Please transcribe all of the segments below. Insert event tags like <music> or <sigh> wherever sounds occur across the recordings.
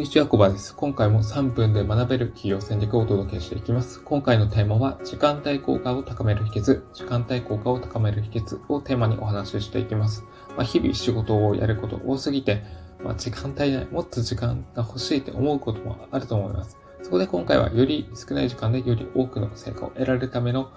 んにちは、コバです。今回も3分で学べる企業戦略をお届けしていきます。今回のテーマは、時間帯効果を高める秘訣、時間帯効果を高める秘訣をテーマにお話ししていきます。まあ、日々仕事をやること多すぎて、まあ、時間帯内、もっと時間が欲しいって思うこともあると思います。そこで今回は、より少ない時間でより多くの成果を得られるための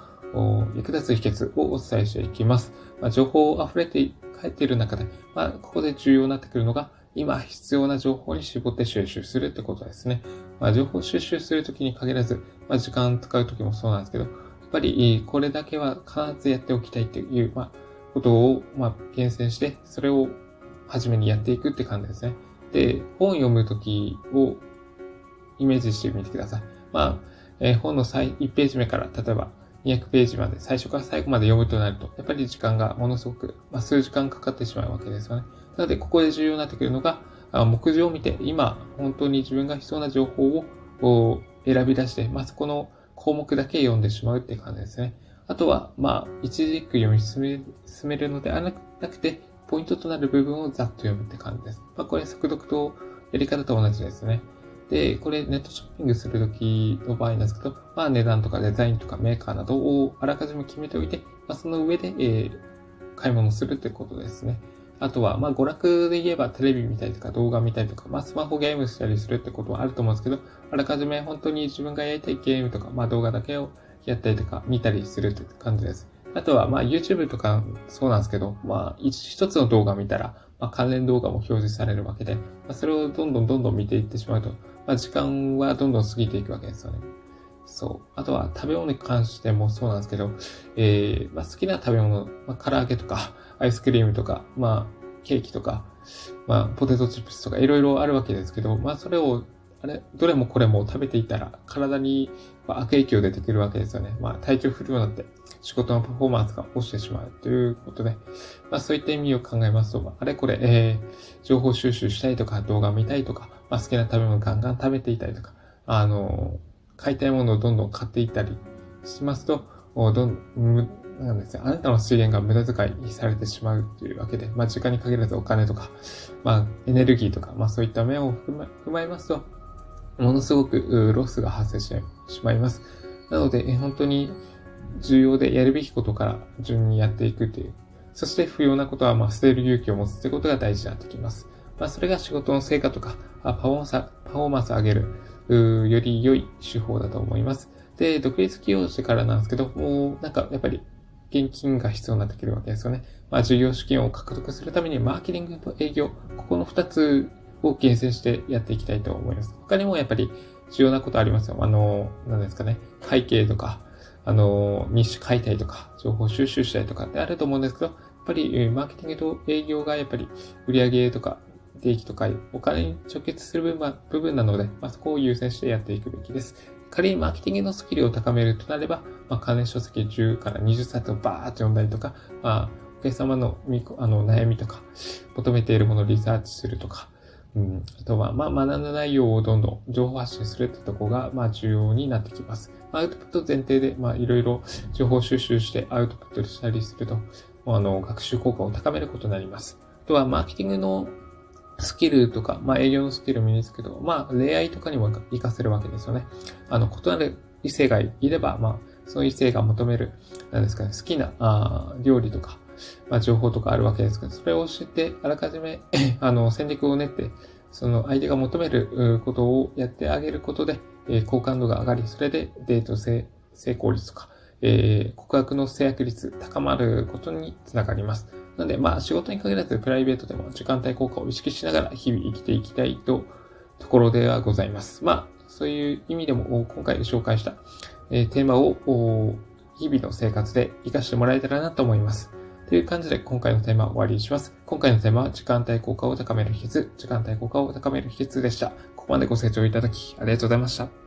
役立つ秘訣をお伝えしていきます。まあ、情報を溢れて帰っている中で、まあ、ここで重要になってくるのが、今必要な情報に絞って収集するってことですね。まあ、情報収集するときに限らず、まあ、時間使うときもそうなんですけど、やっぱりこれだけは必ずやっておきたいっていう、まあ、ことを、まあ、厳選して、それを初めにやっていくって感じですね。で、本読むときをイメージしてみてください。まあ、えー、本の最1ページ目から、例えば200ページまで、最初から最後まで読むとなると、やっぱり時間がものすごく、まあ、数時間かかってしまうわけですよね。なので、ここで重要になってくるのが、目次を見て、今、本当に自分が必要な情報を選び出して、まあ、そこの項目だけ読んでしまうって感じですね。あとは、まあ、一時句読み進め進めるのではなくて、ポイントとなる部分をざっと読むって感じです。まあ、これ、速読とやり方と同じですね。で、これネットショッピングするときの場合なんですけど、まあ値段とかデザインとかメーカーなどをあらかじめ決めておいて、まあ、その上で、え、買い物するってことですね。あとは、まあ娯楽で言えばテレビ見たりとか動画見たりとか、まあスマホゲームしたりするってことはあると思うんですけど、あらかじめ本当に自分がやりたいゲームとか、まあ動画だけをやったりとか見たりするって感じです。あとは、まあ YouTube とかそうなんですけど、まあ一つの動画見たら、まあ関連動画も表示されるわけで、まあそれをどんどんどんどん見ていってしまうと、まあ、時間はどんどん過ぎていくわけですよね。そう。あとは食べ物に関してもそうなんですけど、えー、まあ、好きな食べ物、まあ、唐揚げとか、アイスクリームとか、まあ、ケーキとか、まあ、ポテトチップスとかいろいろあるわけですけど、まあ、それを、あれ、どれもこれも食べていたら、体に悪影響出てくるわけですよね。まあ、体調不良になって、仕事のパフォーマンスが落ちてしまうということで、まあ、そういった意味を考えますと、あれこれ、えー、情報収集したいとか、動画見たいとか、まあ、好きな食べ物ガンガン食べていたりとか、あの、買いたいものをどんどん買っていったりしますと、どん、なんですね、あなたの資源が無駄遣いされてしまうというわけで、まあ、時間に限らずお金とか、まあ、エネルギーとか、まあ、そういった面を踏ま踏まえますと、ものすごくロスが発生してしまいます。なので、本当に重要でやるべきことから順にやっていくという。そして不要なことは、まあ、捨てる勇気を持つということが大事になってきます。まあ、それが仕事の成果とか、パフォーマンス、パフォーマンスを上げるう、より良い手法だと思います。で、独立起業してからなんですけど、もうなんかやっぱり現金が必要になってくるわけですよね。まあ、事業資金を獲得するためにマーケティングと営業、ここの二つを厳選してやっていきたいと思います。他にもやっぱり重要なことありますよ。あの、何ですかね。会計とか、あの、日誌書いたりとか、情報収集したりとかってあると思うんですけど、やっぱり、マーケティングと営業がやっぱり売上とか定期とかお金に直結する部分部分なので、まあ、そこを優先してやっていくべきです。仮にマーケティングのスキルを高めるとなれば、まあ、関連書籍10から20冊をバーッと読んだりとか、まあ、お客様のあの悩みとか、求めているものをリサーチするとか、うん、あとは、まあ、学んだ内容をどんどん情報発信するってとこが、まあ、重要になってきます。アウトプット前提で、まあ、いろいろ情報収集してアウトプットしたりすると、あの、学習効果を高めることになります。あとは、マーケティングのスキルとか、まあ営業のスキルを身につけると、まあ恋愛とかにも活かせるわけですよね。あの、異なる異性がいれば、まあ、その異性が求める、なんですかね、好きなあ料理とか、まあ、情報とかあるわけですけど、それを知って、あらかじめ <clears throat> あの、戦略を練って、その相手が求めることをやってあげることで、えー、好感度が上がり、それでデート成功率とか、えー、告白の制約率高まることにつながります。なので、まあ、仕事に限らずプライベートでも時間帯効果を意識しながら日々生きていきたいと、ところではございます。まあ、そういう意味でも今回紹介した、えー、テーマを日々の生活で活かしてもらえたらなと思います。という感じで今回のテーマを終わりにします。今回のテーマは時間帯効果を高める秘訣、時間帯効果を高める秘訣でした。ここまでご清聴いただきありがとうございました。